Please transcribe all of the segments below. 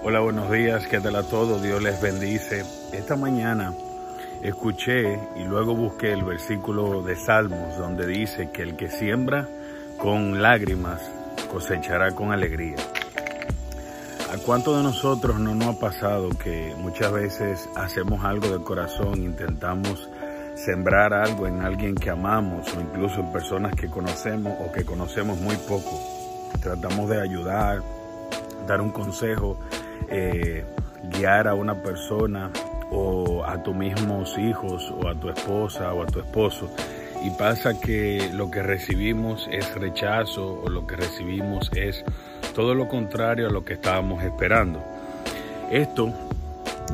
Hola, buenos días, ¿qué tal a todos? Dios les bendice. Esta mañana escuché y luego busqué el versículo de Salmos donde dice que el que siembra con lágrimas cosechará con alegría. ¿A cuánto de nosotros no nos ha pasado que muchas veces hacemos algo de corazón, intentamos sembrar algo en alguien que amamos o incluso en personas que conocemos o que conocemos muy poco? Tratamos de ayudar, dar un consejo, eh, guiar a una persona o a tus mismos hijos o a tu esposa o a tu esposo y pasa que lo que recibimos es rechazo o lo que recibimos es todo lo contrario a lo que estábamos esperando. Esto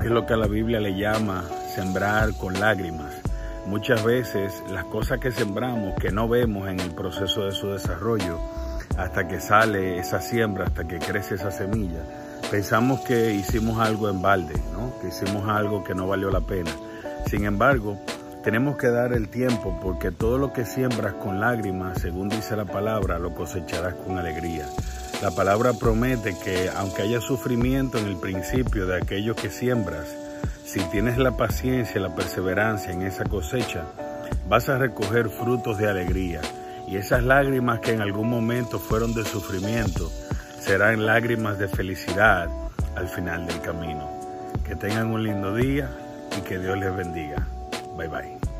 es lo que la Biblia le llama sembrar con lágrimas. Muchas veces las cosas que sembramos que no vemos en el proceso de su desarrollo hasta que sale esa siembra, hasta que crece esa semilla, pensamos que hicimos algo en balde, ¿no? que hicimos algo que no valió la pena. Sin embargo, tenemos que dar el tiempo porque todo lo que siembras con lágrimas, según dice la palabra, lo cosecharás con alegría. La palabra promete que aunque haya sufrimiento en el principio de aquello que siembras, si tienes la paciencia y la perseverancia en esa cosecha, vas a recoger frutos de alegría. Y esas lágrimas que en algún momento fueron de sufrimiento, serán lágrimas de felicidad al final del camino. Que tengan un lindo día y que Dios les bendiga. Bye bye.